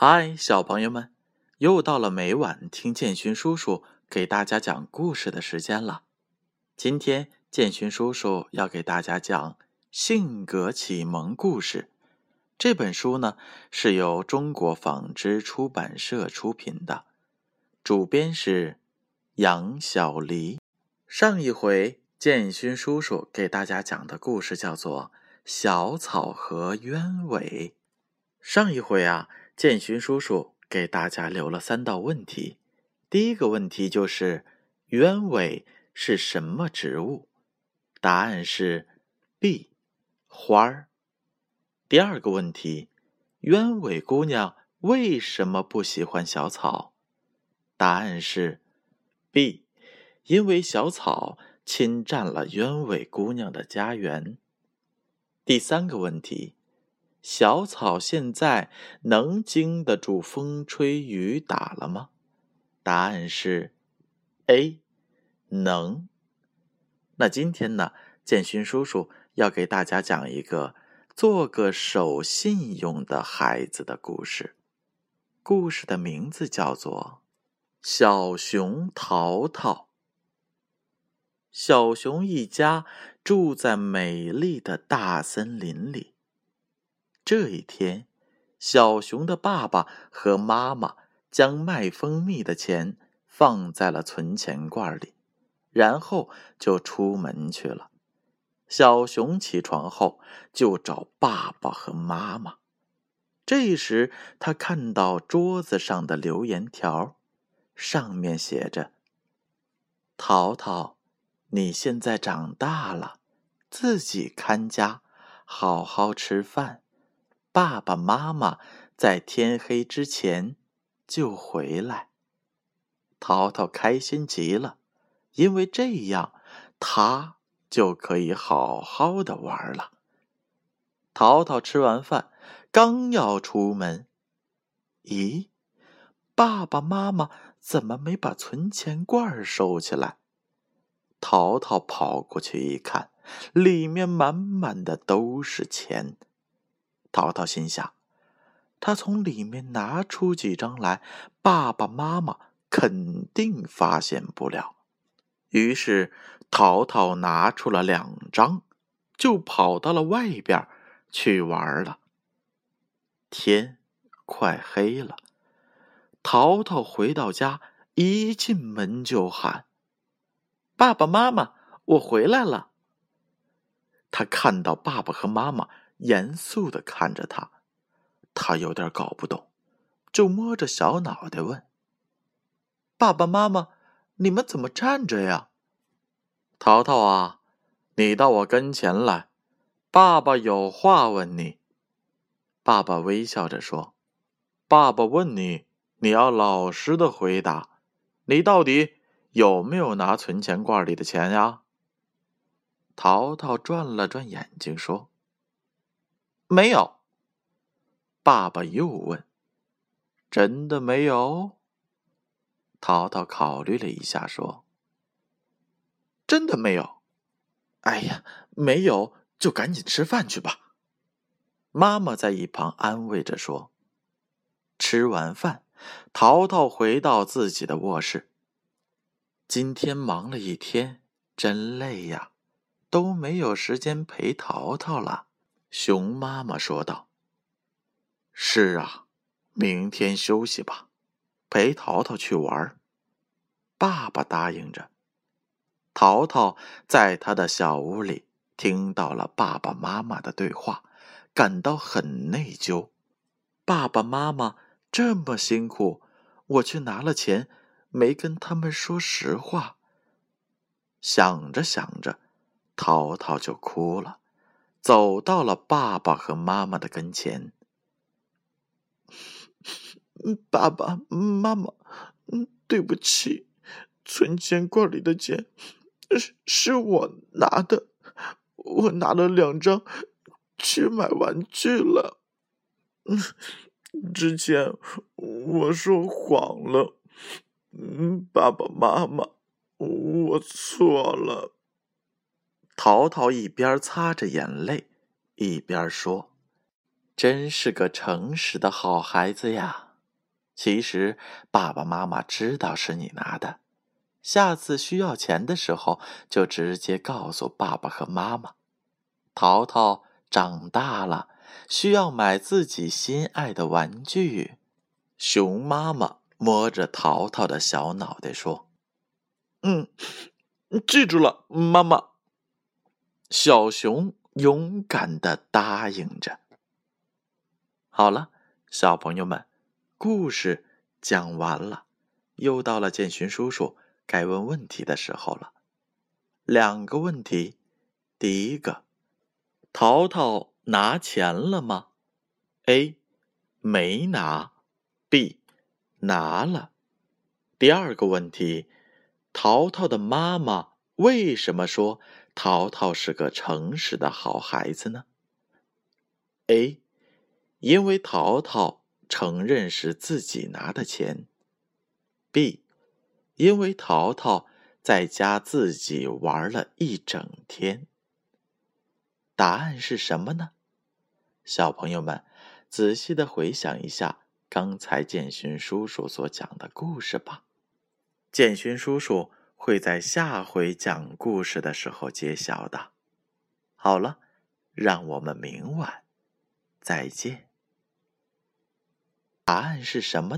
嗨，小朋友们，又到了每晚听建勋叔叔给大家讲故事的时间了。今天建勋叔叔要给大家讲《性格启蒙故事》这本书呢，是由中国纺织出版社出品的，主编是杨小黎。上一回建勋叔叔给大家讲的故事叫做《小草和鸢尾》。上一回啊。建勋叔叔给大家留了三道问题，第一个问题就是鸢尾是什么植物？答案是 B，花儿。第二个问题，鸢尾姑娘为什么不喜欢小草？答案是 B，因为小草侵占了鸢尾姑娘的家园。第三个问题。小草现在能经得住风吹雨打了吗？答案是 A，能。那今天呢，建勋叔叔要给大家讲一个做个守信用的孩子的故事。故事的名字叫做《小熊淘淘》。小熊一家住在美丽的大森林里。这一天，小熊的爸爸和妈妈将卖蜂蜜的钱放在了存钱罐里，然后就出门去了。小熊起床后就找爸爸和妈妈。这时，他看到桌子上的留言条，上面写着：“淘淘，你现在长大了，自己看家，好好吃饭。”爸爸妈妈在天黑之前就回来。淘淘开心极了，因为这样他就可以好好的玩了。淘淘吃完饭，刚要出门，咦，爸爸妈妈怎么没把存钱罐收起来？淘淘跑过去一看，里面满满的都是钱。淘淘心想：“他从里面拿出几张来，爸爸妈妈肯定发现不了。”于是，淘淘拿出了两张，就跑到了外边去玩了。天快黑了，淘淘回到家，一进门就喊：“爸爸妈妈，我回来了！”他看到爸爸和妈妈。严肃的看着他，他有点搞不懂，就摸着小脑袋问：“爸爸妈妈，你们怎么站着呀？”淘淘啊，你到我跟前来，爸爸有话问你。爸爸微笑着说：“爸爸问你，你要老实的回答，你到底有没有拿存钱罐里的钱呀？”淘淘转了转眼睛说。没有。爸爸又问：“真的没有？”淘淘考虑了一下，说：“真的没有。”哎呀，没有就赶紧吃饭去吧。妈妈在一旁安慰着说。吃完饭，淘淘回到自己的卧室。今天忙了一天，真累呀，都没有时间陪淘淘了。熊妈妈说道：“是啊，明天休息吧，陪淘淘去玩。”爸爸答应着。淘淘在他的小屋里听到了爸爸妈妈的对话，感到很内疚。爸爸妈妈这么辛苦，我去拿了钱，没跟他们说实话。想着想着，淘淘就哭了。走到了爸爸和妈妈的跟前。爸爸妈妈，对不起，存钱罐里的钱是是我拿的，我拿了两张去买玩具了。之前我说谎了，爸爸妈妈，我错了。淘淘一边擦着眼泪，一边说：“真是个诚实的好孩子呀。”其实爸爸妈妈知道是你拿的，下次需要钱的时候就直接告诉爸爸和妈妈。淘淘长大了，需要买自己心爱的玩具。熊妈妈摸着淘淘的小脑袋说：“嗯，记住了，妈妈。”小熊勇敢的答应着。好了，小朋友们。故事讲完了，又到了建勋叔叔该问问题的时候了。两个问题：第一个，淘淘拿钱了吗？A. 没拿。B. 拿了。第二个问题，淘淘的妈妈为什么说淘淘是个诚实的好孩子呢？A. 因为淘淘。承认是自己拿的钱。B，因为淘淘在家自己玩了一整天。答案是什么呢？小朋友们，仔细的回想一下刚才建勋叔叔所讲的故事吧。建勋叔叔会在下回讲故事的时候揭晓的。好了，让我们明晚再见。答案是什么？